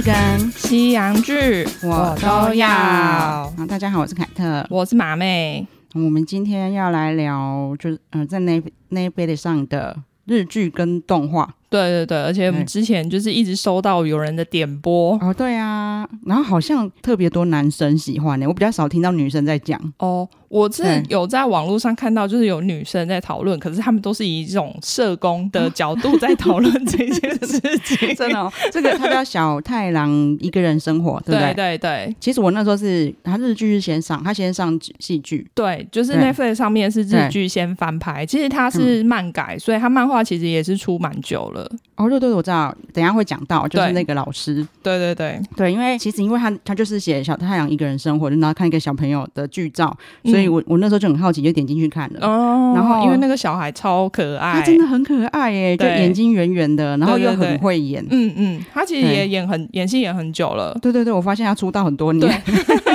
剧跟西洋剧我都要。好，大家好，我是凯特，我是马妹。我们今天要来聊，就是嗯、呃，在 Netflix 上的日剧跟动画。对对对，而且我们之前就是一直收到有人的点播哦，对啊，然后好像特别多男生喜欢呢，我比较少听到女生在讲哦。我是有在网络上看到，就是有女生在讨论，可是他们都是以这种社工的角度在讨论这件事情。真的、哦，这个他叫小太郎一个人生活，对不对？对对对。其实我那时候是他日剧是先上，他先上戏剧。对，就是 Netflix 上面是日剧先翻拍，其实他是漫改，所以他漫画其实也是出蛮久了。哦，对对，我知道，等一下会讲到，就是那个老师。对对对对，因为其实因为他他就是写小太阳一个人生活，就然后看一个小朋友的剧照，所以我我那时候就很好奇，就点进去看了。哦，然后因为那个小孩超可爱，他真的很可爱耶，就眼睛圆圆的，然后又很会演。嗯嗯，他其实也演很演戏演很久了。对对对，我发现他出道很多年，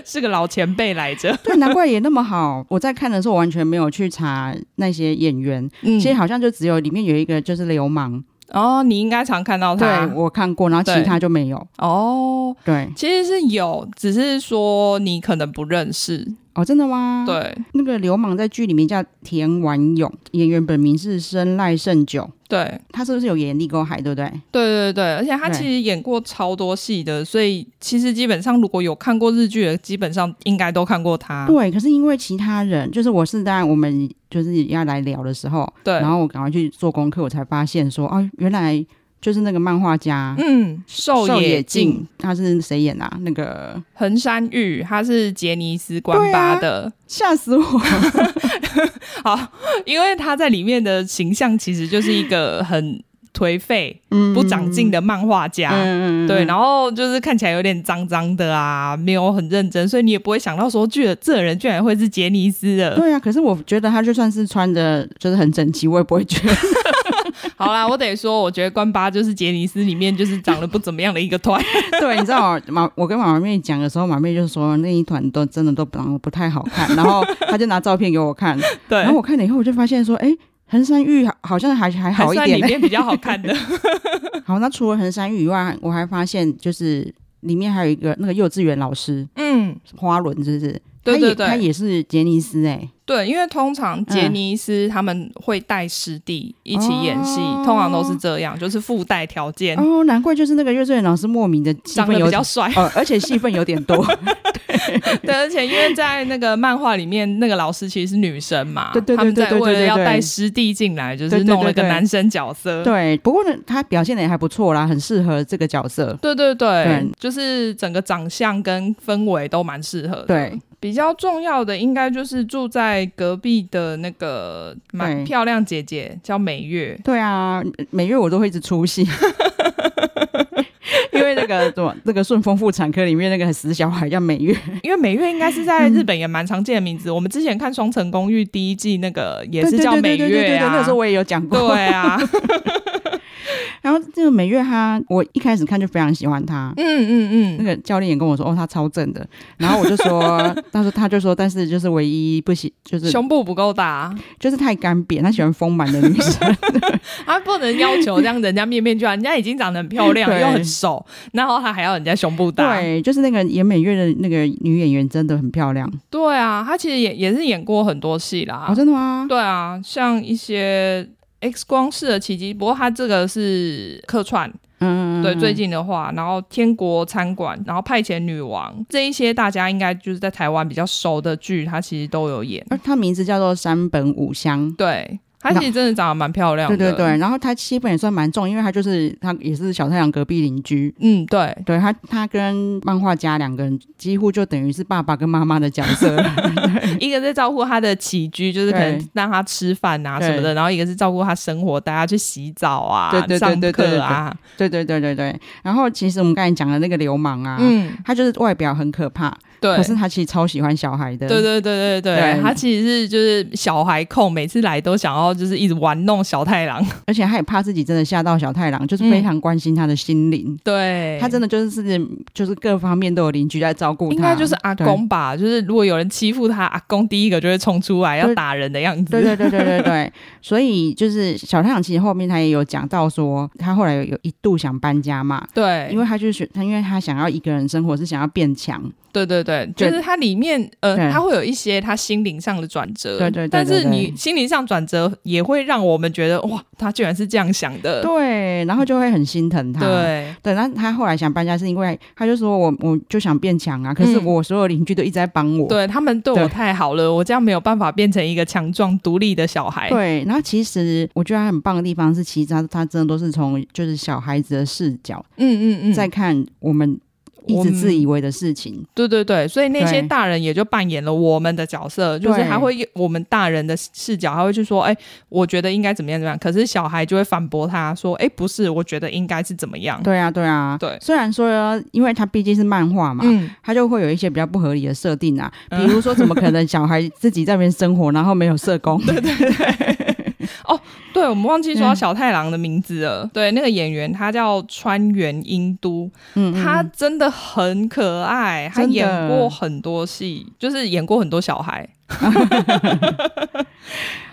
是个老前辈来着。对，难怪也那么好。我在看的时候完全没有去查那些演员，其实好像就只有里面有一个就是流氓。哦，你应该常看到他，对，我看过，然后其他就没有。哦，对，其实是有，只是说你可能不认识。哦，真的吗？对，那个流氓在剧里面叫田丸勇，演员本名是生濑胜久。对，他是不是有演《利沟海》，对不对？对对对，而且他其实演过超多戏的，所以其实基本上如果有看过日剧的，基本上应该都看过他。对，可是因为其他人，就是我是在我们就是要来聊的时候，对，然后我赶快去做功课，我才发现说，哦，原来。就是那个漫画家，嗯，狩野进，他是谁演啊？那个横山裕，他是杰尼斯关八的，吓、啊、死我！好，因为他在里面的形象其实就是一个很颓废、嗯、不长进的漫画家，嗯、对，然后就是看起来有点脏脏的啊，没有很认真，所以你也不会想到说，这这人居然会是杰尼斯的。对啊，可是我觉得他就算是穿的就是很整齐，我也不会觉得。好啦，我得说，我觉得关八就是杰尼斯里面就是长得不怎么样的一个团。对，你知道马，我跟马妹讲的时候，马妹就说那一团都真的都不不太好看，然后他就拿照片给我看，对，然后我看了以后，我就发现说，哎，横山玉好像还还好一点，里面比较好看的。好，那除了横山玉以外，我还发现就是里面还有一个那个幼稚园老师，嗯，花轮是不是？对对对，他也是杰尼斯哎、欸。对，因为通常杰尼斯他们会带师弟一起演戏，嗯、通常都是这样，就是附带条件。哦，难怪就是那个幼稚园老师莫名的长得比较帅，哦，而且戏份有点多。对，对，而且因为在那个漫画里面，那个老师其实是女生嘛，对对对对对，他们在为了要带师弟进来，就是弄了个男生角色。对，不过呢，他表现的也还不错啦，很适合这个角色。对对对，对就是整个长相跟氛围都蛮适合的。对。比较重要的应该就是住在隔壁的那个蛮漂亮姐姐，叫美月。对啊，美月我都会一直出戏，因为那个什么那个顺丰妇产科里面那个死小孩叫美月，因为美月应该是在日本也蛮常见的名字。嗯、我们之前看《双城公寓》第一季那个也是叫美月啊，那时候我也有讲过。对啊。然后这个美月她，我一开始看就非常喜欢她。嗯嗯嗯，那个教练也跟我说，哦，她超正的。然后我就说，但是他就说，但是就是唯一不行，就是胸部不够大，就是太干瘪。他喜欢丰满的女生，他不能要求这样，人家面面俱到，人家已经长得很漂亮又很瘦，然后他还要人家胸部大。对，就是那个演美月的那个女演员真的很漂亮。对啊，她其实也也是演过很多戏啦。哦，真的吗？对啊，像一些。X 光式的奇迹，不过它这个是客串，嗯，对，最近的话，然后天国餐馆，然后派遣女王这一些，大家应该就是在台湾比较熟的剧，它其实都有演。而它名字叫做山本五香，对。她其实真的长得蛮漂亮的，对对对，然后她戏份也算蛮重，因为她就是她也是小太阳隔壁邻居，嗯，对，对，她她跟漫画家两个人几乎就等于是爸爸跟妈妈的角色，一个在照顾她的起居，就是可能让她吃饭啊什么的，然后一个是照顾她生活，带她去洗澡啊，对对对对对啊，对对对对对，然后其实我们刚才讲的那个流氓啊，嗯，他就是外表很可怕。对，可是他其实超喜欢小孩的。对对对对对，对他其实是就是小孩控，每次来都想要就是一直玩弄小太郎，而且他也怕自己真的吓到小太郎，就是非常关心他的心灵。嗯、对，他真的就是就是各方面都有邻居在照顾他，应该就是阿公吧？就是如果有人欺负他，阿公第一个就会冲出来要打人的样子。对对对对对 对，所以就是小太郎其实后面他也有讲到说，他后来有有一度想搬家嘛。对，因为他就是他，因为他想要一个人生活，是想要变强。对对对，就是它里面呃，他会有一些他心灵上的转折。对对对，但是你心灵上转折也会让我们觉得哇，他居然是这样想的。对，然后就会很心疼他。对对，那他后来想搬家是因为他就说我我就想变强啊，可是我所有邻居都一直在帮我，对他们对我太好了，我这样没有办法变成一个强壮独立的小孩。对，然后其实我觉得他很棒的地方是，其实他他真的都是从就是小孩子的视角，嗯嗯嗯，在看我们。一直自以为的事情，对对对，所以那些大人也就扮演了我们的角色，就是还会我们大人的视角，还会去说，哎，我觉得应该怎么样怎么样，可是小孩就会反驳他说，哎，不是，我觉得应该是怎么样。对啊，对啊，对。虽然说，因为他毕竟是漫画嘛，嗯，他就会有一些比较不合理的设定啊，比如说，怎么可能小孩自己在那边生活，然后没有社工？对对对。哦，对，我们忘记说小太郎的名字了。嗯、对，那个演员他叫川原英都，嗯，嗯，他真的很可爱，他演过很多戏，就是演过很多小孩。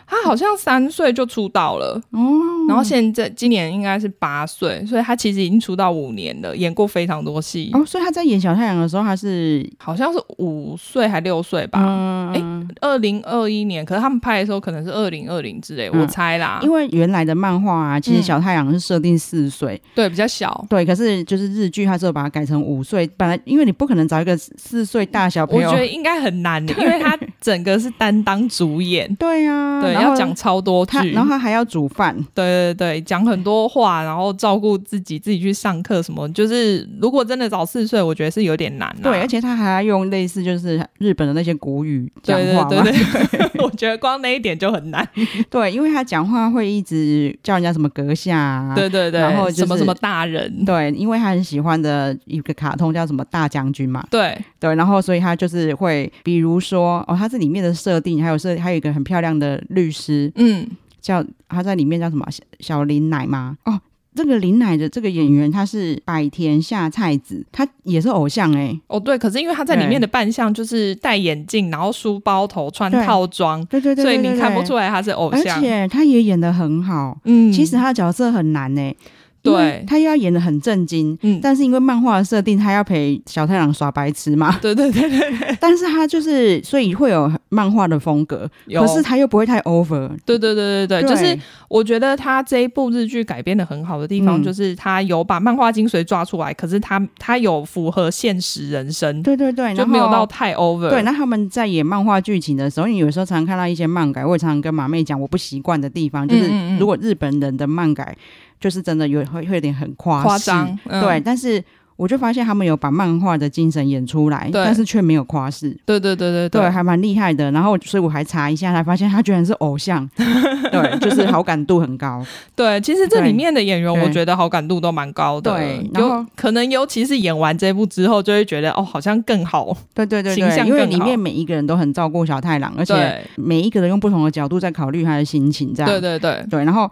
他好像三岁就出道了，哦，然后现在今年应该是八岁，所以他其实已经出道五年了，演过非常多戏。哦，所以他在演小太阳的时候，他是好像是五岁还六岁吧？嗯，哎，二零二一年，可是他们拍的时候可能是二零二零之类，嗯、我猜啦。因为原来的漫画啊，其实小太阳是设定四岁，嗯，对，比较小，对。可是就是日剧，他就把它改成五岁。本来因为你不可能找一个四岁大小朋友，我觉得应该很难的，因为他整个是担当主演。对呀，对。要讲超多句，然后他还要煮饭，对对对，讲很多话，然后照顾自己，自己去上课什么。就是如果真的早四岁，我觉得是有点难。对，而且他还要用类似就是日本的那些古语讲话，对对对，我觉得光那一点就很难。对，因为他讲话会一直叫人家什么阁下，对对对，然后什么什么大人，对，因为他很喜欢的一个卡通叫什么大将军嘛，对对，然后所以他就是会，比如说哦，他这里面的设定还有设，还有一个很漂亮的律师，嗯。叫他在里面叫什么小小林奶吗？哦，这个林奶的这个演员他是百田夏菜子，他也是偶像哎、欸。哦，对，可是因为他在里面的扮相就是戴眼镜，然后梳包头穿套装，对对对，所以你看不出来他是偶像。而且他也演的很好，嗯，其实他的角色很难哎、欸。对，他又要演的很正经，嗯，但是因为漫画的设定，他要陪小太郎耍白痴嘛，对对对对对。但是他就是，所以会有漫画的风格，可是他又不会太 over。对对对对对，对就是我觉得他这一部日剧改编的很好的地方，就是他有把漫画精髓抓出来，嗯、可是他他有符合现实人生，对对对，就没有到太 over。对，那他们在演漫画剧情的时候，你有时候常常看到一些漫改，我也常常跟马妹讲我不习惯的地方，就是如果日本人的漫改。就是真的有会会有点很夸夸张，嗯、对，但是我就发现他们有把漫画的精神演出来，但是却没有夸饰，对对对对对，还蛮厉害的。然后所以我还查一下，才发现他居然是偶像，对，就是好感度很高。对，其实这里面的演员，我觉得好感度都蛮高的。对，然后可能尤其是演完这部之后，就会觉得哦，好像更好。对对对对，因为里面每一个人都很照顾小太郎，而且每一个人用不同的角度在考虑他的心情，这样。对对对对，然后。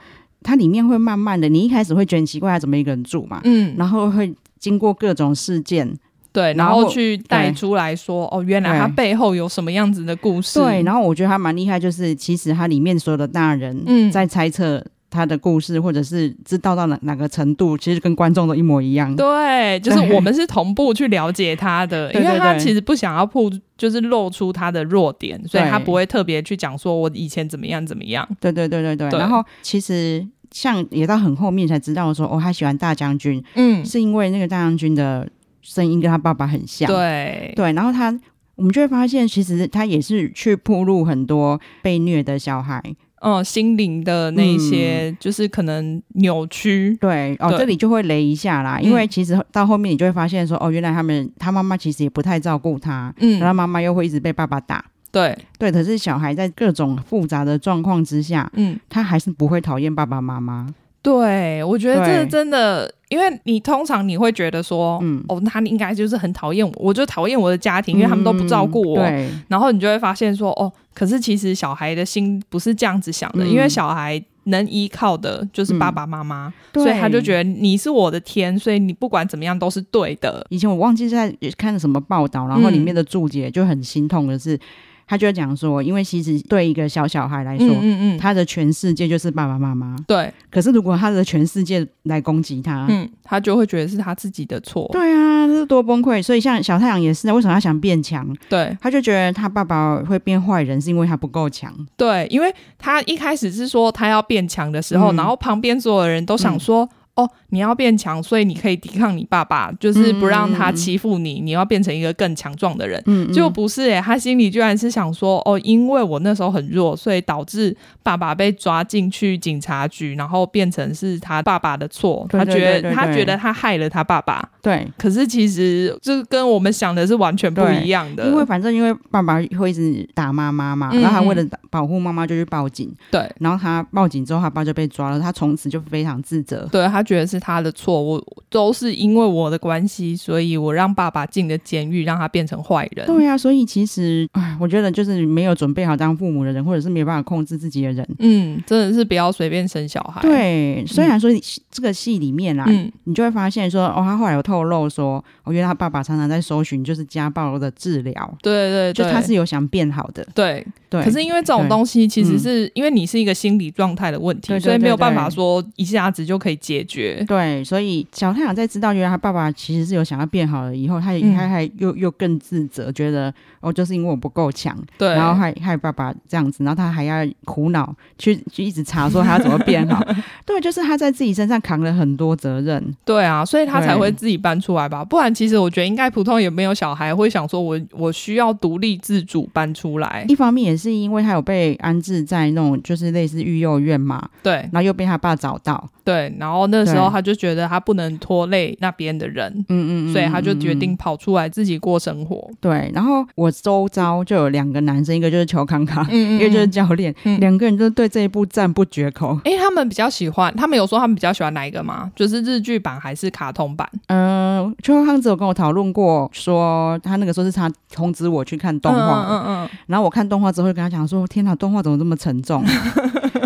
它里面会慢慢的，你一开始会觉得很奇怪，他怎么一个人住嘛？嗯，然后会经过各种事件，对，然后去带出来说，哦，原来他背后有什么样子的故事。对，然后我觉得他蛮厉害，就是其实他里面所有的大人，嗯，在猜测他的故事，嗯、或者是知道到哪哪个程度，其实跟观众都一模一样。对，就是我们是同步去了解他的，因为他其实不想要铺。就是露出他的弱点，所以他不会特别去讲说我以前怎么样怎么样。对对对对对。对然后其实像也到很后面才知道说，哦，他喜欢大将军，嗯，是因为那个大将军的声音跟他爸爸很像。对对，然后他我们就会发现，其实他也是去铺路很多被虐的小孩。哦，心灵的那些，嗯、就是可能扭曲。对，哦，对这里就会雷一下啦，因为其实到后面你就会发现说，哦，原来他们他妈妈其实也不太照顾他，嗯，然后妈妈又会一直被爸爸打。对对，可是小孩在各种复杂的状况之下，嗯，他还是不会讨厌爸爸妈妈。对，我觉得这个真的，因为你通常你会觉得说，嗯，哦，他应该就是很讨厌我，我就讨厌我的家庭，因为他们都不照顾我。对，然后你就会发现说，哦，可是其实小孩的心不是这样子想的，嗯、因为小孩。能依靠的就是爸爸妈妈，嗯、所以他就觉得你是我的天，所以你不管怎么样都是对的。以前我忘记在看了什么报道，然后里面的注解就很心痛的是。他就会讲说，因为其实对一个小小孩来说，嗯嗯嗯，他的全世界就是爸爸妈妈。对。可是如果他的全世界来攻击他，嗯，他就会觉得是他自己的错。对啊，这是多崩溃。所以像小太阳也是，为什么他想变强？对，他就觉得他爸爸会变坏人，是因为他不够强。对，因为他一开始是说他要变强的时候，嗯、然后旁边所有人都想说。嗯哦，你要变强，所以你可以抵抗你爸爸，就是不让他欺负你。嗯、你要变成一个更强壮的人，就不是诶，他心里居然是想说，哦，因为我那时候很弱，所以导致爸爸被抓进去警察局，然后变成是他爸爸的错。他觉得他觉得他害了他爸爸。对，可是其实这跟我们想的是完全不一样的。因为反正因为爸爸会一直打妈妈嘛，嗯、然后他为了保护妈妈就去报警。对，然后他报警之后，他爸就被抓了，他从此就非常自责。对他。觉得是他的错，我都是因为我的关系，所以我让爸爸进了监狱，让他变成坏人。对呀、啊，所以其实，哎，我觉得就是没有准备好当父母的人，或者是没有办法控制自己的人，嗯，真的是不要随便生小孩。对，虽然说这个戏里面啊，嗯、你就会发现说，哦，他后来有透露说，我觉得他爸爸常常在搜寻就是家暴的治疗。对，对对，就他是有想变好的。对对。对可是因为这种东西，其实是因为你是一个心理状态的问题，对对对对，所以没有办法说一下子就可以解决。对，所以小太阳在知道原来他爸爸其实是有想要变好了以后，他也他还又又更自责，觉得哦，就是因为我不够强，对，然后害害爸爸这样子，然后他还要苦恼去去一直查说他要怎么变好，对，就是他在自己身上扛了很多责任，对啊，所以他才会自己搬出来吧，不然其实我觉得应该普通也没有小孩会想说我我需要独立自主搬出来，一方面也是因为他有被安置在那种就是类似育幼院嘛，对，然后又被他爸找到，对，然后那时候他就觉得。他不能拖累那边的人，嗯嗯，嗯，所以他就决定跑出来自己过生活。对，然后我周遭就有两个男生，一个就是邱康康，嗯嗯，一个就是教练，嗯、两个人都对这一部赞不绝口。哎、欸，他们比较喜欢，他们有说他们比较喜欢哪一个吗？就是日剧版还是卡通版？嗯、呃，邱康康只有跟我讨论过，说他那个时候是他通知我去看动画，嗯嗯，嗯，然后我看动画之后就跟他讲说：“天哪，动画怎么这么沉重？”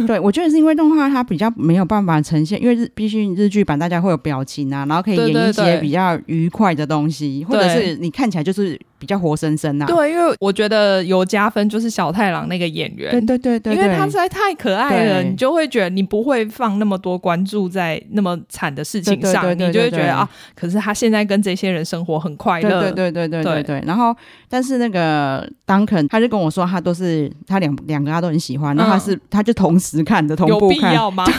对，我觉得是因为动画它比较没有办法呈现，因为日毕竟日剧版大家会有表情啊，然后可以演一些比较愉快的东西，对对对，或者是你看起来就是。比较活生生呐、啊，对，因为我觉得有加分就是小太郎那个演员，对对对对，因为他实在太可爱了，你就会觉得你不会放那么多关注在那么惨的事情上，你就会觉得啊，可是他现在跟这些人生活很快乐，对对对对对对对。然后，但是那个 Duncan 他就跟我说，他都是他两两个他都很喜欢，然后他是、嗯、他就同时看的，同步看，有必要吗？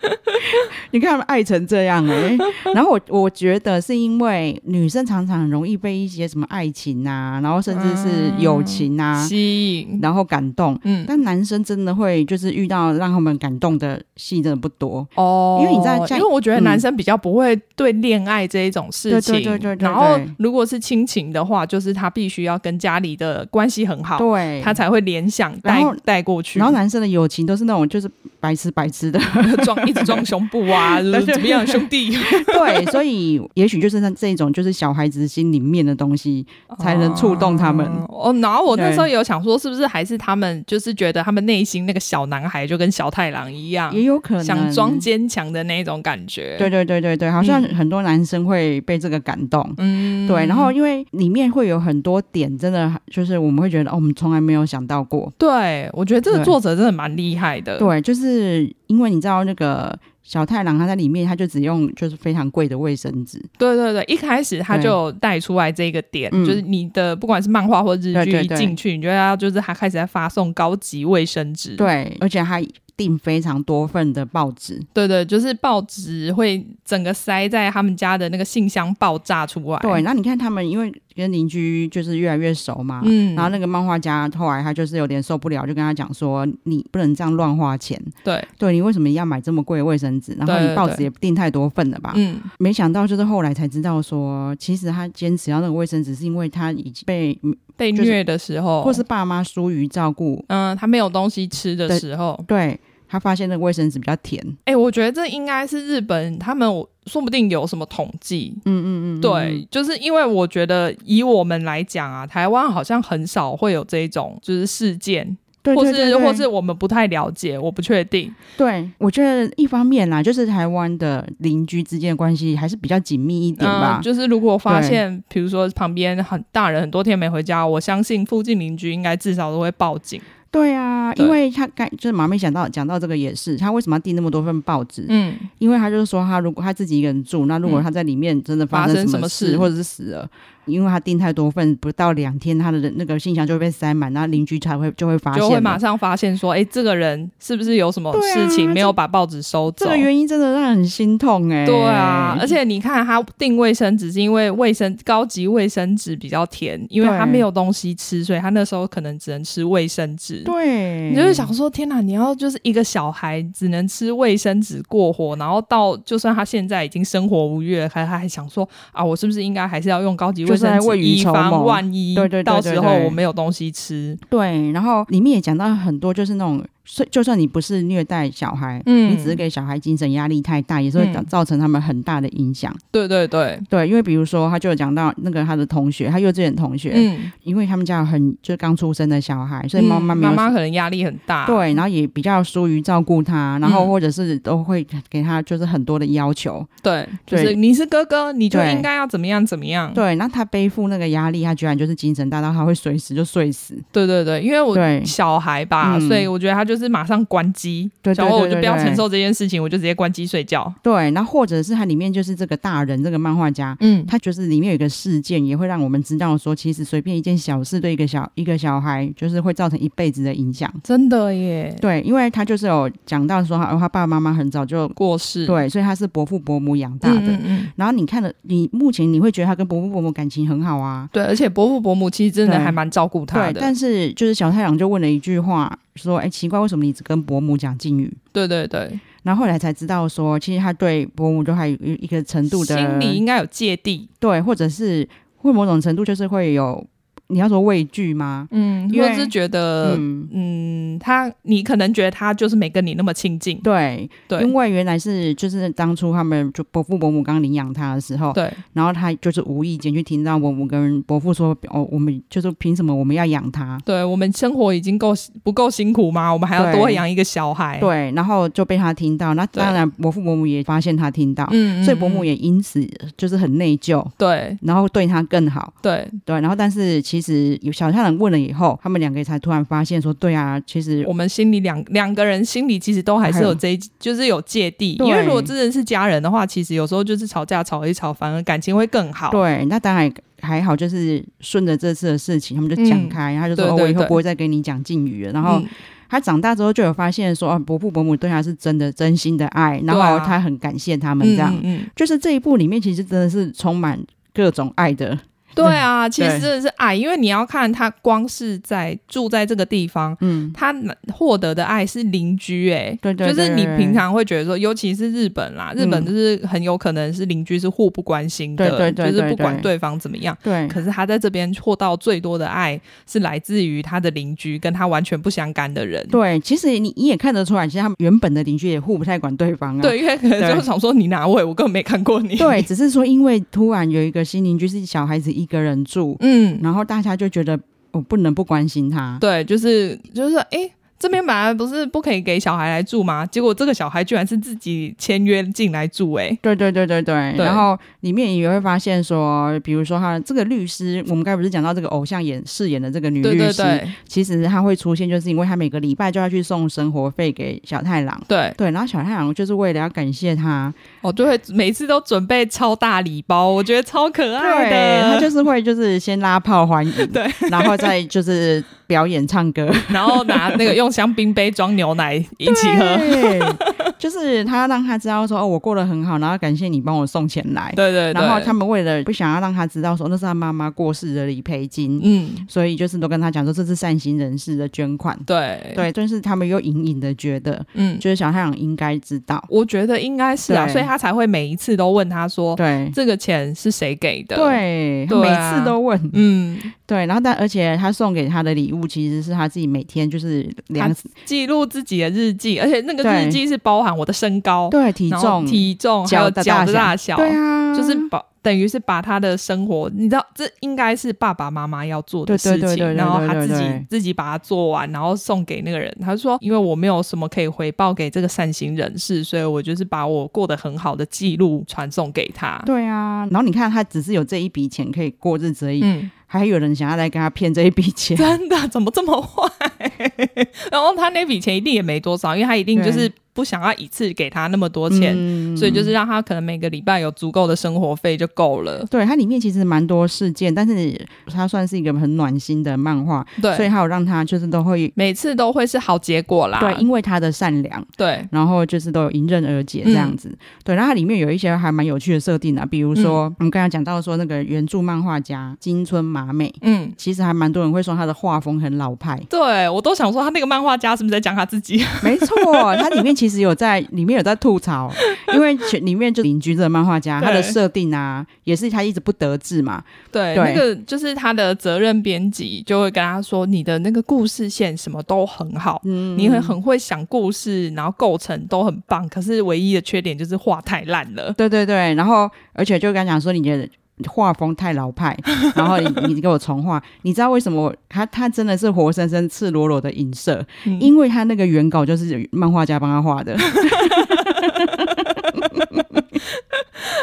你看他们爱成这样哎、欸，然后我我觉得是因为女生常常很容易被一些什么爱情啊，然后甚至是友情啊吸引，然后感动。嗯，但男生真的会就是遇到让他们感动的戏真的不多哦，因为你在，因为我觉得男生比较不会对恋爱这一种事情，对对对对。然后如果是亲情的话，就是他必须要跟家里的关系很好，对，他才会联想带带过去。然后男生的友情都是那种就是白痴白痴的 装。一直装胸部啊，怎么样，兄弟？对，所以也许就是像这种，就是小孩子心里面的东西，才能触动他们。哦，然后我那时候也有想说，是不是还是他们就是觉得他们内心那个小男孩就跟小太郎一样，也有可能想装坚强的那种感觉。对对对对对，好像很多男生会被这个感动。嗯，对。然后因为里面会有很多点，真的就是我们会觉得，哦，我们从来没有想到过。对，我觉得这个作者真的蛮厉害的。对，就是因为你知道那个。呃，小太郎他在里面，他就只用就是非常贵的卫生纸。对对对，一开始他就带出来这个点，就是你的不管是漫画或日剧一进去，你就要就是他开始在发送高级卫生纸。对，而且还订非常多份的报纸。对对，就是报纸会整个塞在他们家的那个信箱爆炸出来。对，那你看他们因为。跟邻居就是越来越熟嘛，嗯，然后那个漫画家后来他就是有点受不了，就跟他讲说：“你不能这样乱花钱，对，对你为什么要买这么贵的卫生纸？然后你报纸也订太多份了吧？”嗯，没想到就是后来才知道说，其实他坚持要那个卫生纸，是因为他已经被被虐的时候，或是爸妈疏于照顾，嗯，他没有东西吃的时候，对。他发现那个卫生纸比较甜。哎、欸，我觉得这应该是日本他们说不定有什么统计。嗯嗯嗯，对，就是因为我觉得以我们来讲啊，台湾好像很少会有这种就是事件。对对对对，或是或是我们不太了解，我不确定。对，我觉得一方面啦，就是台湾的邻居之间的关系还是比较紧密一点吧。嗯、就是如果发现，比如说旁边很大人很多天没回家，我相信附近邻居应该至少都会报警。对啊，因为他刚就是马妹讲到讲到这个也是，他为什么要订那么多份报纸？嗯，因为他就是说，他如果他自己一个人住，那如果他在里面真的发生什么事，或者是死了。因为他订太多份，不到两天，他的那个信箱就会被塞满，然后邻居才会就会发现，就会马上发现说，哎，这个人是不是有什么事情没有把报纸收走？这个原因真的让人很心痛哎、欸。对啊，而且你看他订卫生纸是因为卫生高级卫生纸比较甜，因为他没有东西吃，所以他那时候可能只能吃卫生纸。对，你就是想说，天哪，你要就是一个小孩只能吃卫生纸过活，然后到就算他现在已经生活无月，还他还想说啊，我是不是应该还是要用高级卫生纸以防万一，对对，到时候我没有东西吃。对，然后里面也讲到很多，就是那种。所以，就算你不是虐待小孩，嗯，你只是给小孩精神压力太大，也是会造成他们很大的影响。对对对。对，因为比如说，他就有讲到那个他的同学，他幼稚园同学，嗯，因为他们家有很就是刚出生的小孩，所以妈妈妈妈可能压力很大，对，然后也比较疏于照顾他，然后或者是都会给他就是很多的要求，对，就是你是哥哥，你就应该要怎么样怎么样，对，那他背负那个压力，他居然就是精神大到他会随时就睡死。对对对，因为我小孩吧，所以我觉得他就是马上关机，对，然后我就不要承受这件事情，我就直接关机睡觉。对，那或者是它里面就是这个大人这个漫画家，嗯，他就是里面有一个事件，也会让我们知道说，其实随便一件小事对一个小一个小孩，就是会造成一辈子的影响。真的耶，对，因为他就是有讲到说，他他爸爸妈妈很早就过世，对，所以他是伯父伯母养大的。嗯嗯。然后你看了，你目前你会觉得他跟伯父伯母感情很好啊？对，而且伯父伯母其实真的还蛮照顾他的。对，但是就是小太阳就问了一句话。说，哎，奇怪，为什么你只跟伯母讲敬语？对对对，然后后来才知道说，其实他对伯母都还有一个程度的心里应该有芥蒂，对，或者是会某种程度就是会有。你要说畏惧吗？嗯，因为是觉得，嗯，嗯，他，你可能觉得他就是没跟你那么亲近，对对，因为原来是就是当初他们就伯父伯母刚领养他的时候，对，然后他就是无意间去听到伯母跟伯父说，哦，我们就是凭什么我们要养他？对，我们生活已经够不够辛苦吗？我们还要多养一个小孩？对，对，然后就被他听到，那当然伯父伯母也发现他听到，嗯，所以伯母也因此就是很内疚，对，然后对他更好，对对，然后但是其实。其实有小太郎问了以后，他们两个才突然发现说：“对啊，其实我们心里两两个人心里其实都还是有这一，就是有芥蒂。因为如果真的是家人的话，其实有时候就是吵架吵一吵，反而感情会更好。对，那当然还好，就是顺着这次的事情，他们就讲开，他、嗯、就说对对对、哦：“我以后不会再跟你讲敬语了。”然后他长大之后就有发现说：“啊，伯父伯母对他是真的真心的爱，然后他很感谢他们这样。嗯嗯”就是这一部里面其实真的是充满各种爱的。对啊，其实真的是爱，因为你要看他光是在住在这个地方，嗯，他获得的爱是邻居、欸，哎，对，对对，就是你平常会觉得说，尤其是日本啦，日本就是很有可能是邻居是互不关心的，对对对，就是不管对方怎么样，对。可是他在这边获到最多的爱是来自于他的邻居，跟他完全不相干的人。对，其实你你也看得出来，其实他们原本的邻居也互不太管对方啊。对，因为可能就想说你哪位，我根本没看过你。对，只是说因为突然有一个新邻居是小孩子。一个人住，嗯，然后大家就觉得我不能不关心他，对，就是就是，哎、欸。这边本来不是不可以给小孩来住吗？结果这个小孩居然是自己签约进来住，欸，哎，对对对对对。然后里面也会发现说，比如说他这个律师，我们刚才不是讲到这个偶像演饰演的这个女律师，对对对，其实她会出现，就是因为他每个礼拜就要去送生活费给小太郎，对对。然后小太郎就是为了要感谢他，哦，就会每次都准备超大礼包，我觉得超可爱的。他就是会就是先拉炮欢迎，对，然后再就是。表演唱歌，然后拿那个用香槟杯装牛奶一起喝。就是他让他知道说哦，我过得很好，然后感谢你帮我送钱来。对，对对。然后他们为了不想要让他知道说那是他妈妈过世的理赔金，嗯，所以就是都跟他讲说这是善心人士的捐款。对对，但是他们又隐隐的觉得，嗯，就是小太阳应该知道。我觉得应该是啊，所以他才会每一次都问他说，对，这个钱是谁给的？对，他每次都问，嗯，对。然后但而且他送给他的礼物其实是他自己每天就是量记录自己的日记，而且那个日记是包含我的身高、对体重、体重还有脚的大小，对啊，就是把。等于是把他的生活，你知道，这应该是爸爸妈妈要做的事情，然后他自己自己把它做完，然后送给那个人。他说：“因为我没有什么可以回报给这个善行人士，所以我就是把我过得很好的记录传送给他。”对啊，然后你看，他只是有这一笔钱可以过日子而已，嗯、还有人想要来跟他骗这一笔钱，真的怎么这么坏？然后他那笔钱一定也没多少，因为他一定就是。不想要一次给他那么多钱，嗯、所以就是让他可能每个礼拜有足够的生活费就够了。对，它里面其实蛮多事件，但是它算是一个很暖心的漫画。对，所以还有让他就是都会每次都会是好结果啦。对，因为他的善良。对，然后就是都有迎刃而解这样子。嗯、对，然后它里面有一些还蛮有趣的设定啊，比如说、嗯、我们刚才讲到说那个原著漫画家金村麻美，嗯，其实还蛮多人会说他的画风很老派。对，我都想说他那个漫画家是不是在讲他自己？没错，他里面其实有在里面。有在吐槽，因为里面就邻居这个漫画家，他的设定啊，也是他一直不得志嘛。对，对那个就是他的责任编辑就会跟他说：“你的那个故事线什么都很好，嗯，你很很会想故事，然后构成都很棒，可是唯一的缺点就是画太烂了。”对对对，然后而且就跟他讲说：“你的画风太老派，然后你你给我重画。”你知道为什么他他真的是活生生赤裸裸的影射？嗯、因为他那个原稿就是漫画家帮他画的。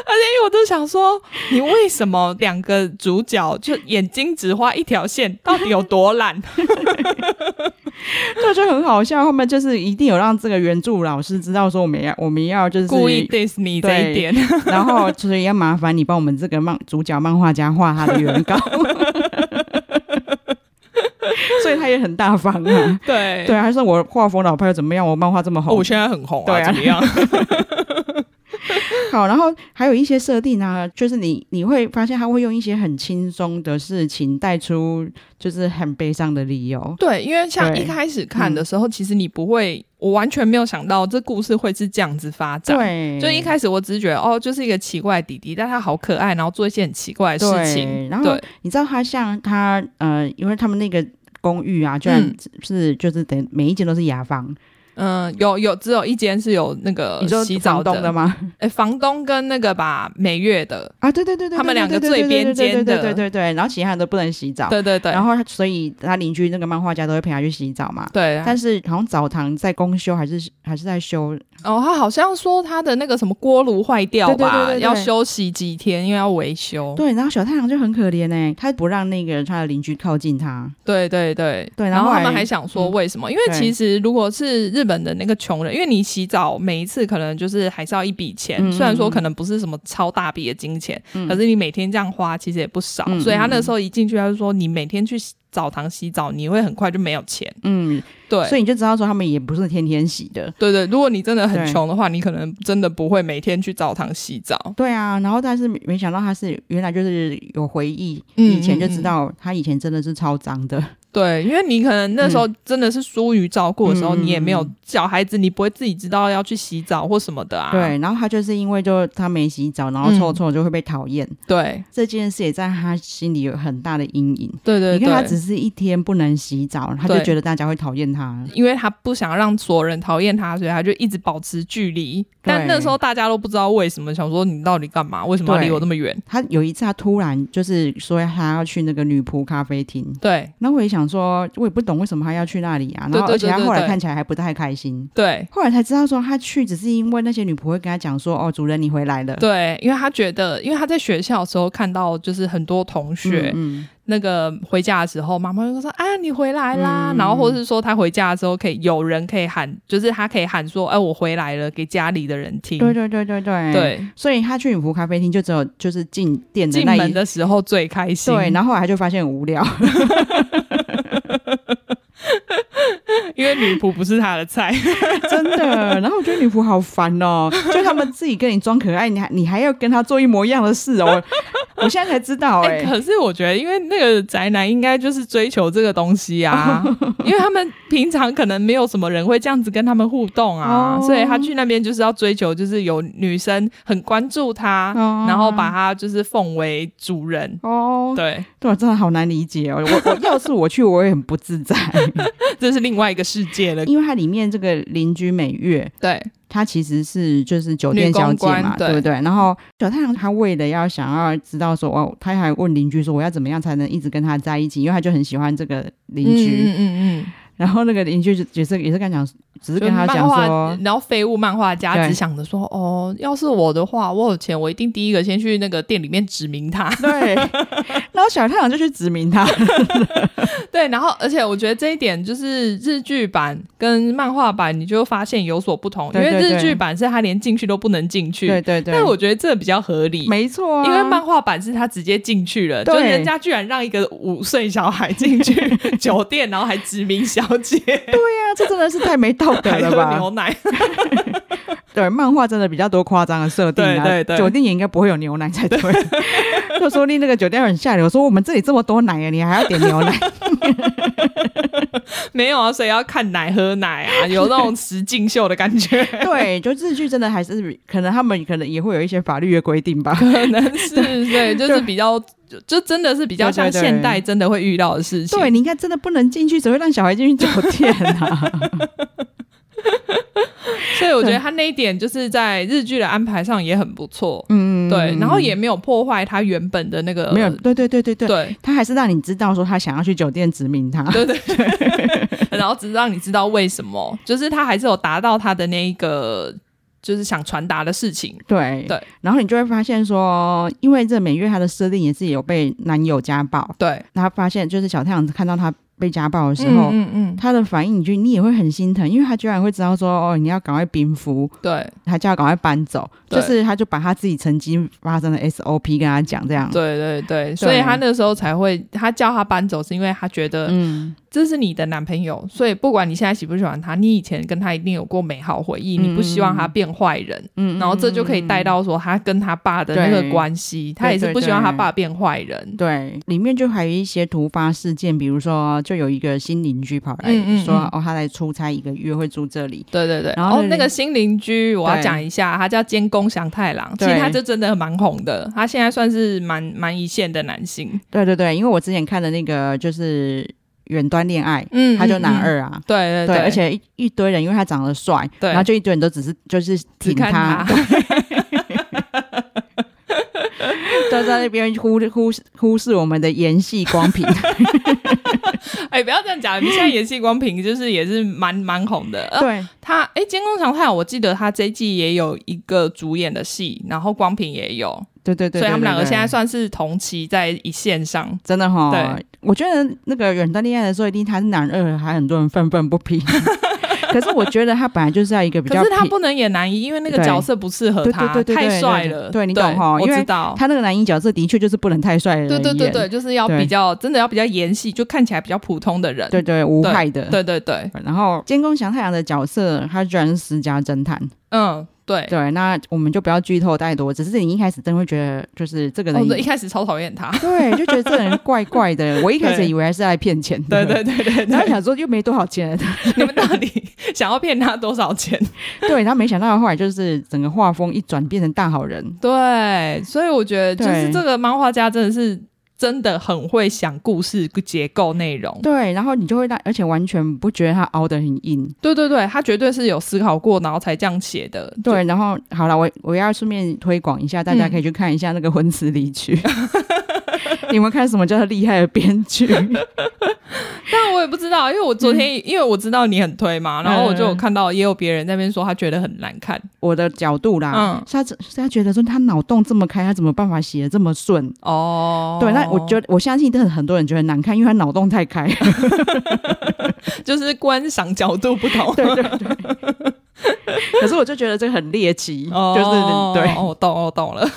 而且，我都想说，你为什么两个主角就眼睛只画一条线，到底有多懒？这就很好笑。后面就是一定有让这个原著老师知道说，我们要我们要就是故意 diss 你这一点，然后所以要麻烦你帮我们这个漫主角漫画家画他的原稿。所以他也很大方啊，对对，还说我画风老派又怎么样？我漫画这么红，我现在很红啊，对啊，怎么样？好，然后还有一些设定啊，就是你你会发现他会用一些很轻松的事情带出，就是很悲伤的理由。对，因为像一开始看的时候，其实你不会，我完全没有想到这故事会是这样子发展。对，就一开始我只是觉得哦，就是一个奇怪的弟弟，但他好可爱，然后做一些很奇怪的事情。然后你知道他像他呃，因为他们那个。公寓啊，居然是、嗯、就是等每一间都是雅房。嗯，有有只有一间是有那个洗澡的，的吗？哎，房东跟那个吧每月的啊，对对对对，他们两个最边间的，对对对对，然后其他人都不能洗澡，对对对，然后所以他邻居那个漫画家都会陪他去洗澡嘛，对，但是好像澡堂在公休还是还是在修。哦，他好像说他的那个什么锅炉坏掉吧，要休息几天，因为要维修。对，然后小太阳就很可怜哎，他不让那个他的邻居靠近他。对对对对，然后他们还想说为什么？因为其实如果是日本的那个穷人，因为你洗澡每一次可能就是还是要一笔钱，虽然说可能不是什么超大笔的金钱，可是你每天这样花其实也不少。所以他那时候一进去他就说，你每天去澡堂洗澡，你会很快就没有钱。嗯。对，所以你就知道说他们也不是天天洗的。对对，如果你真的很穷的话，你可能真的不会每天去澡堂洗澡。对啊，然后但是没想到他是原来就是有回忆，以前就知道他以前真的是超脏的。对，因为你可能那时候真的是疏于照顾的时候，你也没有小孩子，你不会自己知道要去洗澡或什么的啊。对，然后他就是因为就他没洗澡，然后臭臭就会被讨厌。对，这件事也在他心里有很大的阴影。对对，你看他只是一天不能洗澡，他就觉得大家会讨厌他。因为他不想让所有人讨厌他，所以他就一直保持距离。但那时候大家都不知道为什么，想说你到底干嘛？为什么要离我那么远？他有一次，他突然就是说他要去那个女仆咖啡厅。对，那我也想说，我也不懂为什么他要去那里啊。然后而且他后来看起来还不太开心。对，后来才知道说他去只是因为那些女仆会跟他讲说：“哦，主人你回来了。”对，因为他觉得，因为他在学校的时候看到就是很多同学。嗯。嗯那个回家的时候，妈妈就说：“啊，你回来啦！”嗯、然后或者是说他回家的时候，可以有人可以喊，就是他可以喊说：“哎、呃，我回来了！”给家里的人听。对对对对对对。所以他去女仆咖啡厅，就只有就是进店的进门的时候最开心。对，然后后来他就发现很无聊。因为女仆不是他的菜，真的。然后我觉得女仆好烦哦，就他们自己跟你装可爱，你还你还要跟他做一模一样的事哦。我现在才知道哎、欸，可是我觉得，因为那个宅男应该就是追求这个东西啊，因为他们平常可能没有什么人会这样子跟他们互动啊，所以他去那边就是要追求，就是有女生很关注他，然后把他就是奉为主人。哦。对，对，真的好难理解哦。我我要是我去，我也很不自在，这是另外一个世界了。因为它里面这个邻居美月，对。她其实是就是酒店小姐嘛，对不对？然后小太阳他为了要想要知道说哦，他还问邻居说我要怎么样才能一直跟他在一起？因为他就很喜欢这个邻居。嗯嗯嗯。嗯然后那个邻居就也是也是跟他讲，只是跟他讲说，然后废物漫画家只想着说，哦，要是我的话，我有钱，我一定第一个先去那个店里面指名他。对，然后小太阳就去指名他。对，然后而且我觉得这一点就是日剧版跟漫画版，你就发现有所不同，对对对，因为日剧版是他连进去都不能进去。对对对。但我觉得这比较合理，没错啊，因为漫画版是他直接进去了，对就人家居然让一个五岁小孩进去 酒店，然后还指名小。对呀、啊，这真的是太没道德了吧？牛奶，对，漫画真的比较多夸张的设定啊。对对对，酒店也应该不会有牛奶才对。就说你那个酒店很下流，我说我们这里这么多奶呀，你还要点牛奶？没有啊，所以要看奶喝奶啊，有那种实境秀的感觉。对，就日剧真的还是可能他们可能也会有一些法律的规定吧？可能是对，就是比较。就就真的是比较像现代真的会遇到的事情。对，对，对，对，你应该真的不能进去，只会让小孩进去酒店啊。所以我觉得他那一点就是在日剧的安排上也很不错。嗯，对，然后也没有破坏他原本的那个。没有，对对对对对，对他还是让你知道说他想要去酒店殖民他。对对对，然后只是让你知道为什么，就是他还是有达到他的那一个。就是想传达的事情，对对，对然后你就会发现说，因为这美月她的设定也是有被男友家暴，对，然后发现就是小太阳看到他。被家暴的时候，嗯嗯，嗯。他的反应，你就你也会很心疼，因为他居然会知道说，哦，你要赶快冰敷，对，他就要赶快搬走，就是他就把他自己曾经发生的 SOP 跟他讲，这样，对对对，对。所以他那时候才会，他叫他搬走，是因为他觉得，嗯，这是你的男朋友，所以不管你现在喜不喜欢他，你以前跟他一定有过美好回忆，嗯、你不希望他变坏人，嗯，然后这就可以带到说他跟他爸的那个关系，他也是不希望他爸变坏人，对，里面就还有一些突发事件，比如说。就有一个新邻居跑来说：“嗯嗯嗯哦，他来出差一个月，会住这里。”对对对。然后、哦、那个新邻居，我要讲一下，他叫监工祥太郎。其实他就真的蛮红的，他现在算是蛮蛮一线的男性。对对对，因为我之前看的那个就是远端恋爱，嗯，他就男二啊。对对对，对，而且一一堆人因为他长得帅，对，然后就一堆人都只是就是挺他。都在那边忽忽忽视我们的演戏光屏，哎，不要这样讲，你现在演戏光屏就是也是蛮蛮红的。对、呃、他，哎，监工常太，我记得他这一季也有一个主演的戏，然后光屏也有，对对对，对，所以他们两个现在算是同期在一线上，真的哈。对，我觉得那个远端恋爱的时候，一定他是男二，还很多人愤愤不平。可是我觉得他本来就是要一个比较，可是他不能演男一，因为那个角色不适合他，太帅了。对，你懂哈？我知道他那个男一角色的确就是不能太帅的。对对对对，就是要比较真的要比较演戏，就看起来比较普通的人。对对，无害的。对对对。然后监工祥太郎的角色，他居然是私家侦探。嗯。对对，那我们就不要剧透太多，只是你一开始真的会觉得，就是这个人，一开始超讨厌他，对，就觉得这个人怪怪的。我一开始以为他是来骗钱的，对对对对，然后想说又没多少钱，你们到底想要骗他多少钱？对，然后没想到后来就是整个画风一转，变成大好人。对，所以我觉得就是这个漫画家真的是。真的很会想故事结构内容，对，然后你就会让，而且完全不觉得他凹得很硬，对对对，他绝对是有思考过，然后才这样写的。对，然后好了，我我要顺便推广一下，大家可以去看一下那个《婚词离曲》。你们看什么叫做厉害的编剧？但我也不知道，因为我昨天、嗯、因为我知道你很推嘛，然后我就有看到也有别人在那边说他觉得很难看。我的角度啦，嗯，他是他觉得说他脑洞这么开，他怎么办法写的这么顺？哦，对，那我觉得我相信，真的很多人觉得难看，因为他脑洞太开，就是观赏角度不同。对对对。可是我就觉得这个很猎奇，哦、就是对，我懂，我懂了。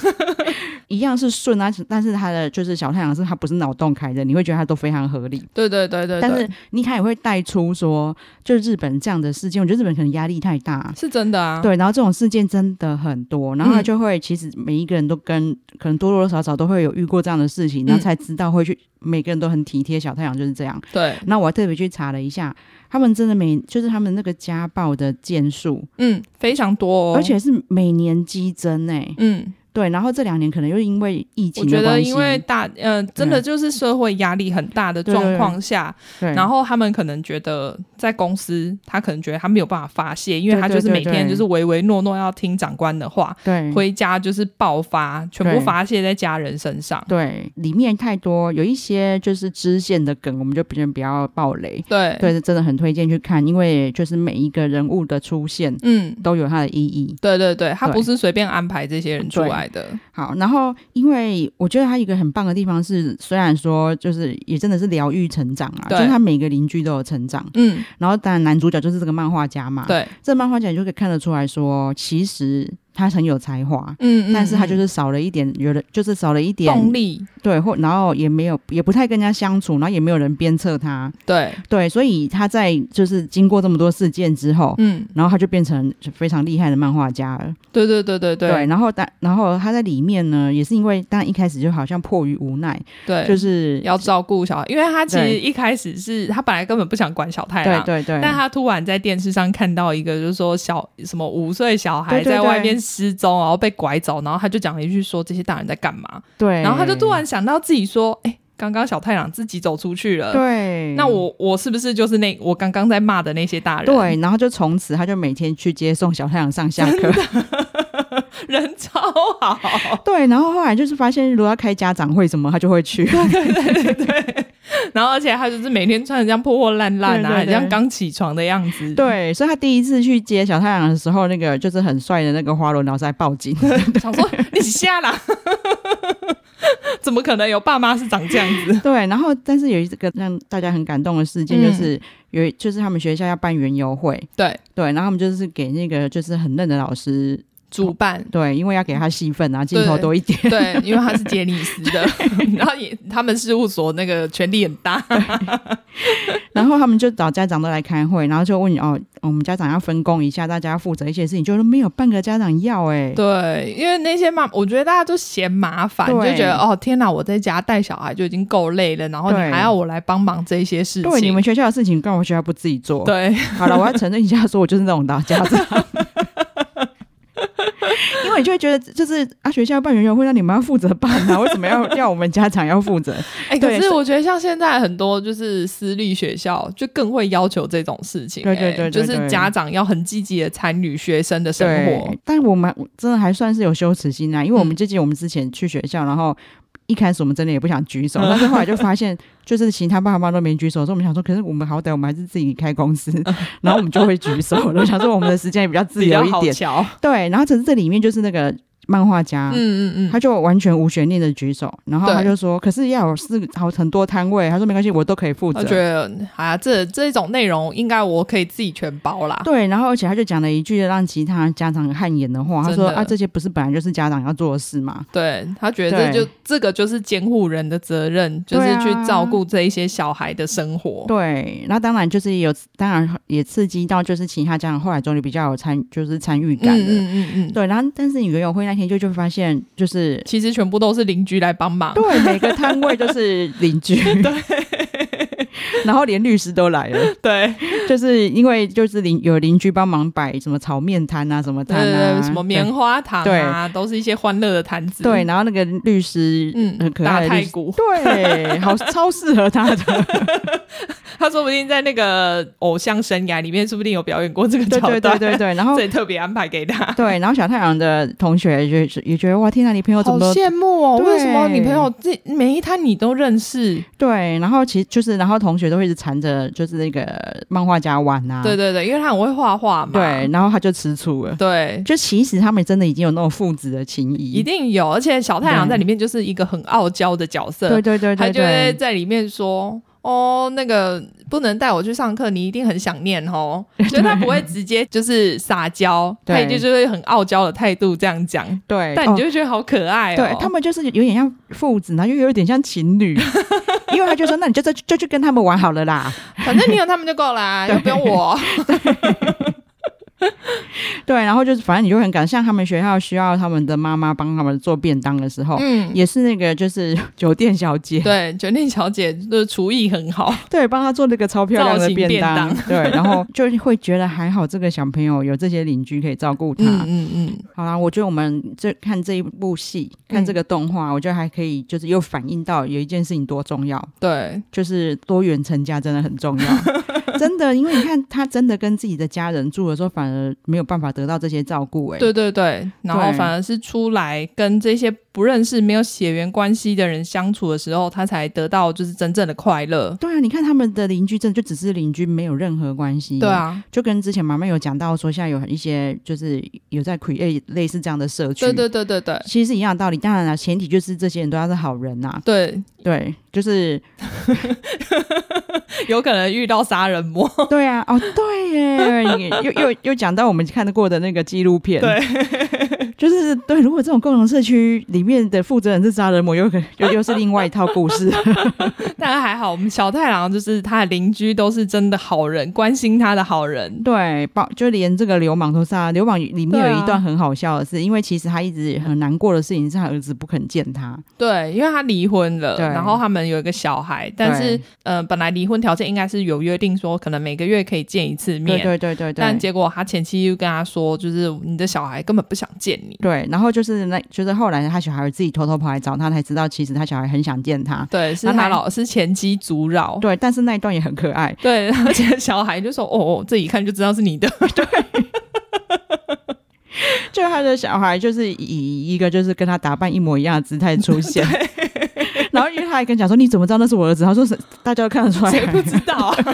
一样是顺啊，但是他的就是小太阳是它不是脑洞开的，你会觉得它都非常合理。对对对对，对，但是你看也会带出说，就日本这样的事件，我觉得日本可能压力太大，是真的啊。对，然后这种事件真的很多，然后他就会、嗯、其实每一个人都跟可能多多少少都会有遇过这样的事情，然后才知道会去、嗯、每个人都很体贴小太阳就是这样。对，那我还特别去查了一下，他们真的每就是他们那个家暴的件数，嗯，非常多、哦，而且是每年激增诶、欸，嗯。对，然后这两年可能又因为疫情，我觉得因为大呃，真的就是社会压力很大的状况下，对，然后他们可能觉得在公司，他可能觉得他没有办法发泄，因为他就是每天就是唯唯诺诺要听长官的话，对，回家就是爆发，全部发泄在家人身上。对，里面太多有一些就是支线的梗，我们就不不要爆雷。对，对，真的很推荐去看，因为就是每一个人物的出现，嗯，都有它的意义。对对对，他不是随便安排这些人出来。的。好，然后因为我觉得他一个很棒的地方是，虽然说就是也真的是疗愈成长啊，就是他每个邻居都有成长，嗯，然后当然男主角就是这个漫画家嘛，对，这个漫画家你就可以看得出来说，其实。他很有才华，嗯，但是他就是少了一点，有的就是少了一点动力，对，或然后也没有，也不太跟人家相处，然后也没有人鞭策他，对。对，所以他在就是经过这么多事件之后，嗯，然后他就变成非常厉害的漫画家了，对对对对对，对，然后但然后他在里面呢，也是因为当然一开始就好像迫于无奈，对，就是要照顾小孩，因为他其实一开始是他本来根本不想管小太阳，对对对，但他突然在电视上看到一个，就是说小什么五岁小孩在外面失踪，然后被。拐走，然后他就讲了一句说：“这些大人在干嘛？”对，然后他就突然想到自己说：“哎，刚刚小太郎自己走出去了，对，那我我是不是就是那我刚刚在骂的那些大人？”对，然后就从此他就每天去接送小太郎上下课，人超好。对，然后后来就是发现，如果要开家长会什么，他就会去。对对对对对。然后，而且他就是每天穿的这样破破烂烂啊，对对对，像刚起床的样子。对，所以他第一次去接小太阳的时候，那个就是很帅的那个花轮老师还报警，想说你瞎了，怎么可能有爸妈是长这样子？对，然后但是有一个让大家很感动的事件，就是、嗯、有就是他们学校要办园游会，对对，然后他们就是给那个就是很嫩的老师。主办对，因为要给他戏份啊，镜头多一点。对，因为他是杰尼斯的，然后也他们事务所那个权力很大。然后他们就找家长都来开会，然后就问哦，我们家长要分工一下，大家要负责一些事情，就是没有半个家长要哎、欸。对，因为那些妈，我觉得大家都嫌麻烦，就觉得哦天哪，我在家带小孩就已经够累了，然后你还要我来帮忙这些事情。对，你们学校的事情，干嘛学校不自己做？对，好了，我要承认一下，说我就是那种大家长。因为你就会觉得，就是啊，学校办园游会，那你们要负责办啊，为什么要要我们家长要负责？哎、欸，可是我觉得像现在很多就是私立学校，就更会要求这种事情、欸。对对对，对，就是家长要很积极的参与学生的生活。但我们真的还算是有羞耻心啊，因为我们最近我们之前去学校，然后。一开始我们真的也不想举手，但是后来就发现，就是其他爸爸妈妈都没举手，所以我们想说，可是我们好歹我们还是自己开公司，然后我们就会举手了。想说我们的时间也比较自由一点，对。然后只是这里面就是那个。漫画家，嗯嗯嗯，他就完全无悬念的举手，然后他就说：“可是要有四好很多摊位。”他说：“没关系，我都可以负责。”我觉得啊，这这种内容应该我可以自己全包啦。对，然后而且他就讲了一句让其他家长汗颜的话，他说：“啊，这些不是本来就是家长要做的事吗？”对，他觉得这就这个就是监护人的责任，就是去照顾这一些小孩的生活。对，那当然就是有，当然也刺激到就是其他家长后来终于比较有参，就是参与感的。嗯嗯嗯嗯。对，然后但是园游会那天就就发现，就是其实全部都是邻居来帮忙，对，每个摊位都是邻居，对，然后连律师都来了，对，就是因为就是邻有邻居帮忙摆什么炒面摊啊，什么摊啊，什么棉花糖啊，都是一些欢乐的摊子，对，然后那个律师，嗯，很可爱的大太鼓，对，好超适合他的，他说不定在那个偶像生涯里面，说不定有表演过这个桥段，对对对对，然后所以特别安排给他，对，然后小太阳的同学也觉也觉得哇，天哪，你朋友怎么羡慕哦？为什么你朋友这每一摊你都认识？对，然后其实就是，然后同学都会一直缠着，就是那个漫画家玩啊。对对对，因为他很会画画嘛。对，然后他就吃醋了。对，就其实他们真的已经有那种父子的情谊，一定有。而且小太阳在里面就是一个很傲娇的角色。对对对，对，对，他就会在里面说。哦，那个不能带我去上课，你一定很想念哦。所以他不会直接就是撒娇，他一定就会很傲娇的态度这样讲。对，但你就会觉得好可爱哦。对，他们就是有点像父子，然后又有点像情侣。因为他就说，那你就就就去跟他们玩好了啦，反正你有他们就够啦，又不用我。对，然后就是反正你就很感，像他们学校需要他们的妈妈帮他们做便当的时候，嗯，也是那个就是 酒店小姐，对，酒店小姐的厨艺很好，对，帮他做那个超漂亮的便当，便当对，然后就会觉得还好，这个小朋友有这些邻居可以照顾他，嗯嗯，嗯。好啦，我觉得我们这看这一部戏，看这个动画，嗯，我觉得还可以，就是又反映到有一件事情多重要，对，就是多元成家真的很重要。真的，因为你看，他真的跟自己的家人住的时候，反而没有办法得到这些照顾。哎，对对对，然后反而是出来跟这些不认识、没有血缘关系的人相处的时候，他才得到就是真正的快乐。对啊，你看他们的邻居，真的就只是邻居，没有任何关系。对啊，就跟之前妈妈有讲到说，现在有一些就是有在 create 类似这样的社区。对对对对对，其实是一样的道理。当然了，前提就是这些人都要是好人呐、啊。对对，就是 有可能遇到杀人魔。对啊，哦，对耶，又又又讲到我们看过的那个纪录片，对，就是对。如果这种共同社区里面的负责人是杀人魔，又可又又是另外一套故事。但还好，我们小太郎就是他的邻居都是真的好人，关心他的好人。对，包就连这个流氓都杀。流氓里面有一段很好笑的是，因为其实他一直很难过的事情是他儿子不肯见他。对，因为他离婚了，然后他们有一个小孩，但是呃，本来离婚条件应该是有约定说。可能每个月可以见一次面，对对对对，但结果他前妻又跟他说，就是你的小孩根本不想见你。对，然后就是那，就是后来他小孩自己偷偷跑来找他，才知道其实他小孩很想见他。对，是他老是前妻阻扰。对，但是那一段也很可爱。对，而且小孩就说：“哦哦，这一看就知道是你的。”对，就他的小孩就是以一个就是跟他打扮一模一样的姿态出现。然后因为他还跟讲说，你怎么知道那是我儿子？他说是大家都看得出来，谁不知道啊？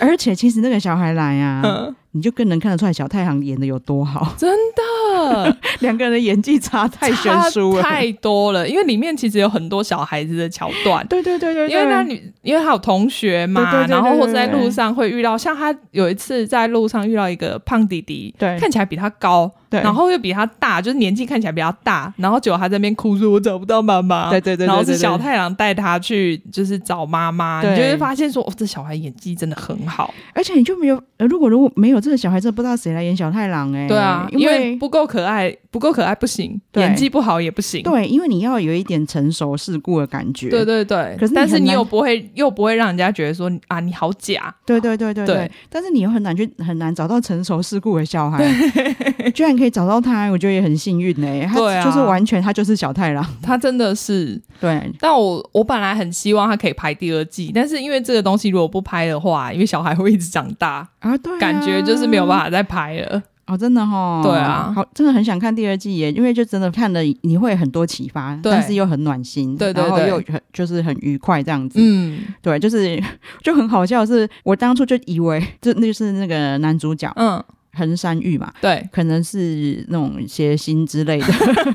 而且其实那个小孩来啊。嗯你就更能看得出来小太阳演的有多好，真的，两个人的演技差太悬殊了，太多了。因为里面其实有很多小孩子的桥段，对对对对，因为那女，因为他有同学嘛，然后或者在路上会遇到，像他有一次在路上遇到一个胖弟弟，对，看起来比他高，对，然后又比他大，就是年纪看起来比较大，然后结果他在那边哭说：“我找不到妈妈。”对对对，然后是小太郎带他去，就是找妈妈，你就会发现说：“哦，这小孩演技真的很好。”而且你就没有，如果如果没有这个小孩，真的不知道谁来演小太郎哎、欸。对啊，因为，不够可爱，不够可爱不行，演技不好也不行。对，因为你要有一点成熟世故的感觉。对对对。可是，但是你又不会，又不会让人家觉得说啊，你好假。对对对对对。对但是你又很难去很难找到成熟世故的小孩，居然可以找到他，我觉得也很幸运哎、欸。他就是完全，他就是小太郎，他真的是。对。但我我本来很希望他可以拍第二季，但是因为这个东西如果不拍的话，因为小孩会一直长大啊，对啊，感觉就是没有办法再拍了。哦，真的哈，对啊，好，真的很想看第二季耶，因为就真的看了你会很多启发，但是又很暖心，对，对，对，然后又很就是很愉快这样子，嗯，对，就是 就很好笑，是我当初就以为就那就是那个男主角，嗯，横山玉嘛，对，可能是那种谐星之类的，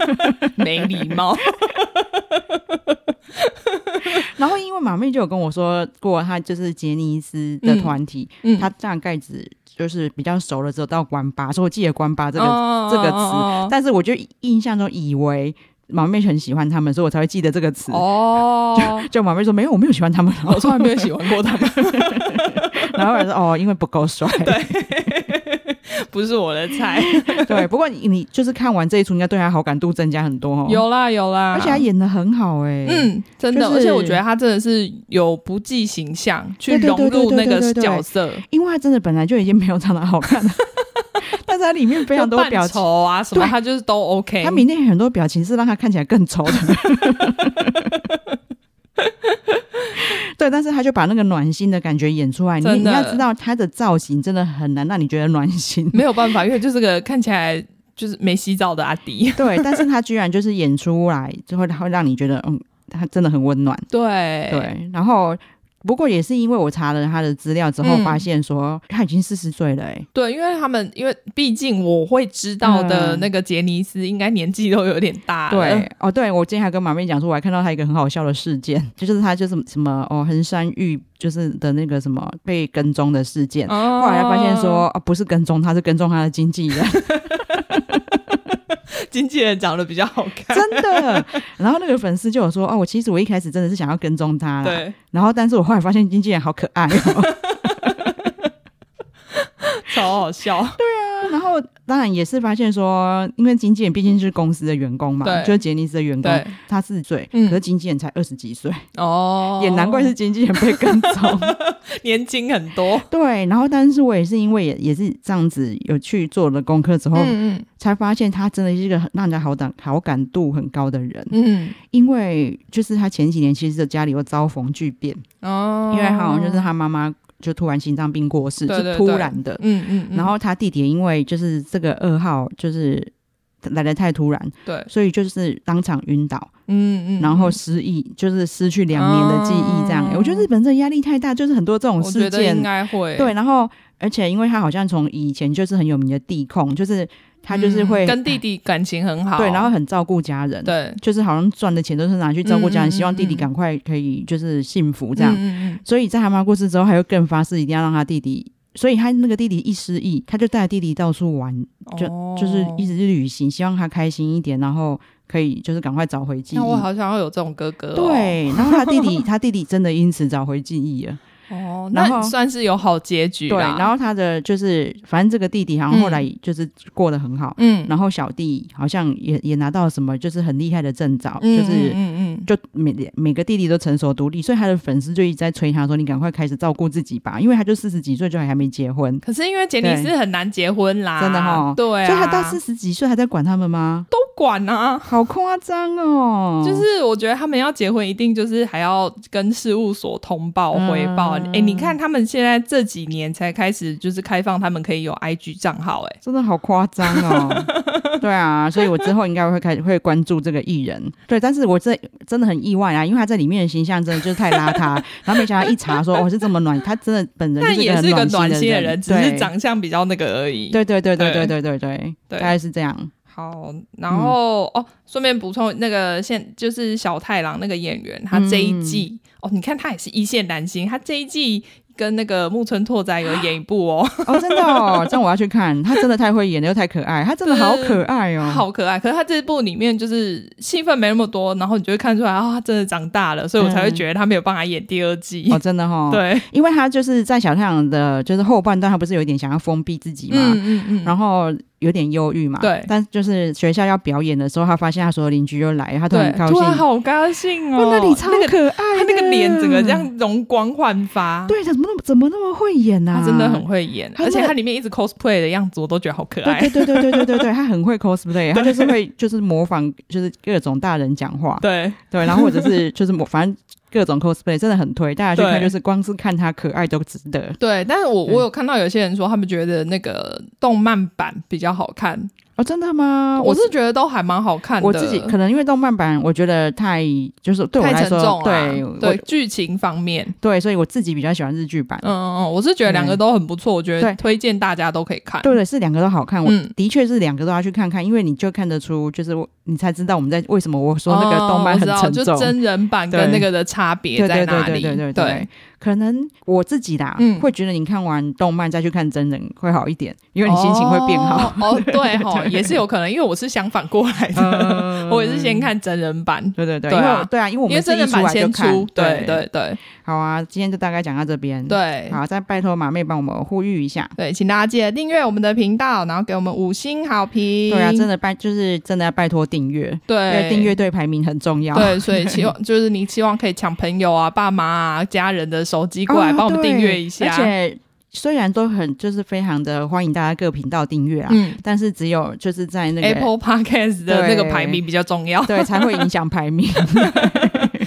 没礼貌。然后因为马妹就有跟我说过，她就是杰尼斯的团体，嗯嗯、他大概只就是比较熟了之后到关八，所以我记得关八这个、哦、这个词，哦、但是我就印象中以为马妹很喜欢他们，所以我才会记得这个词。哦，就就马妹说没有，我没有喜欢他们，我从来没有喜欢过他们。然后我说哦，因为不够帅。对。不是我的菜，对。不过你你就是看完这一出，应该对他好感度增加很多哦。有啦有啦，而且他演的很好哎、欸，嗯，真的。就是、而且我觉得他真的是有不计形象去融入那个角色，因为他真的本来就已经没有长得好看了，但是他里面非常多表情啊什么，他就是都 OK。他里面很多表情是让他看起来更丑的。对，但是他就把那个暖心的感觉演出来。你你要知道，他的造型真的很难让你觉得暖心。没有办法，因为就是个看起来就是没洗澡的阿迪。对，但是他居然就是演出来，就会会让你觉得，嗯，他真的很温暖。对对，然后不过也是因为我查了他的资料之后，发现说他已经四十岁了。哎，对，因为他们因为毕竟我会知道的那个杰尼斯应该年纪都有点大。对，哦，对，我今天还跟马妹讲说，我还看到他一个很好笑的事件，就是他就是什么哦，横山玉就是的那个什么被跟踪的事件，后来发现说啊，不是跟踪，他是跟踪他的经纪人。经纪人长得比较好看，真的。然后那个粉丝就有说：“哦，我其实我一开始真的是想要跟踪他，对。然后，但是我后来发现经纪人好可爱哦，超好笑。对啊，然后。”当然也是发现说，因为经纪人毕竟是公司的员工嘛，对就是杰尼斯的员工，他四十岁，可是经纪人才二十几岁，哦，也难怪是经纪人被跟踪，年轻很多。对，然后但是我也是因为也也是这样子有去做了功课之后，嗯嗯才发现他真的是一个让人家好感好感度很高的人。嗯，因为就是他前几年其实家里又遭逢巨变，哦，因为好像就是他妈妈。就突然心脏病过世，是突然的。嗯嗯，嗯，然后他弟弟因为就是这个噩耗，就是来的太突然，对，所以就是当场晕倒。嗯嗯，然后失忆，就是失去两年的记忆，这样。嗯、我觉得日本这压力太大，就是很多这种事件应该会。对，然后而且因为他好像从以前就是很有名的地控，就是。他就是会、嗯、跟弟弟感情很好，对，然后很照顾家人，对，就是好像赚的钱都是拿去照顾家人，嗯嗯嗯、希望弟弟赶快可以就是幸福这样。嗯嗯嗯、所以在他妈过世之后，他又更发誓一定要让他弟弟，所以他那个弟弟一失忆，他就带弟弟到处玩，就、哦、就是一直去旅行，希望他开心一点，然后可以就是赶快找回记忆。那我好想要有这种哥哥、哦，对，然后他弟弟，他弟弟真的因此找回记忆了。哦，那算是有好结局。对，然后他的就是，反正这个弟弟好像后来就是过得很好。嗯，然后小弟好像也也拿到了什么，就是很厉害的证照，嗯、就是嗯嗯，就每每个弟弟都成熟独立，所以他的粉丝就一直在催他说：“你赶快开始照顾自己吧。”因为他就四十几岁就还还没结婚。可是因为杰尼斯很难结婚啦，真的哈。对啊，所以他到四十几岁还在管他们吗？都管啊，好夸张哦！就是我觉得他们要结婚，一定就是还要跟事务所通报汇报。哎、嗯欸，你看他们现在这几年才开始，就是开放他们可以有 IG 账号，哎，真的好夸张哦！对啊，所以我之后应该会开始会关注这个艺人。对，但是我这真的很意外啊，因为他在里面的形象真的就是太邋遢，然后没想到一查说哦是这么暖，他真的本人也是一个暖心的人，只是长相比较那个而已。对对对对对对对对，对，大概是这样。好，然后、嗯、哦，顺便补充，那个现就是小太郎那个演员，他这一季、嗯、哦，你看他也是一线男星，他这一季。跟那个木村拓哉有演一部哦，哦，真的哦，这样我要去看，他真的太会演了，又太可爱，他真的好可爱哦，好可爱。可是他这部里面就是戏份没那么多，然后你就会看出来，哦，他真的长大了，所以我才会觉得他没有办法演第二季。哦，真的哈、哦，对，因为他就是在小太阳的，就是后半段，他不是有点想要封闭自己嘛，嗯嗯嗯，然后。有点忧郁嘛，对，但就是学校要表演的时候，他发现他所有邻居又来，他都很高兴，好高兴哦，那里超可爱，他那个脸整个这样容光焕发，对，怎么那么怎么那么会演呢？他真的很会演，而且他里面一直 cosplay 的样子，我都觉得好可爱。对对对对对对对，他很会 cosplay，他就是会就是模仿就是各种大人讲话，对。对，然后或者是就是模反正。各种 cosplay 真的很推，大家去看就是光是看他可爱都值得。对，但是我我有看到有些人说，他们觉得那个动漫版比较好看。哦，真的吗？我是觉得都还蛮好看的。我自己可能因为动漫版，我觉得太就是对我来说，太沉重对对剧情方面，对，所以我自己比较喜欢日剧版。嗯嗯嗯，我是觉得两个都很不错，我觉得推荐大家都可以看。对对，是两个都好看。我的确是两个都要去看看，因为你就看得出，就是你才知道我们在为什么我说那个动漫很沉重，就真人版跟那个的差别在哪里？对对对对。可能我自己啦，嗯，会觉得你看完动漫再去看真人会好一点，因为你心情会变好。哦，对哈，也是有可能，因为我是相反过来的，我也是先看真人版。对对对，因为对啊，因为我们真人版先出，对对对。好啊，今天就大概讲到这边。对，好，再拜托马妹帮我们呼吁一下。对，请大家记得订阅我们的频道，然后给我们五星好评。对啊，真的拜，就是真的要拜托订阅。对，订阅对排名很重要。对，所以 希望就是你希望可以抢朋友啊、爸妈啊、家人的手机过来帮我们订阅一下，而且虽然都很就是非常的欢迎大家各频道订阅啊，嗯，但是只有就是在那个 Apple Podcast 的那个排名比较重要，对，才会影响排名。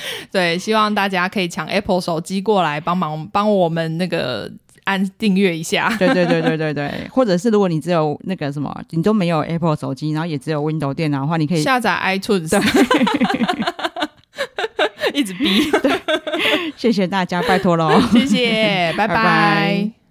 对，希望大家可以抢 Apple 手机过来帮忙帮我们那个按订阅一下，对对对对对对，或者是如果你只有那个什么，你都没有 Apple 手机，然后也只有 Windows 电脑的话，你可以下载 iTunes。一直逼，对，谢谢大家，拜托喽，谢谢，拜拜。拜拜。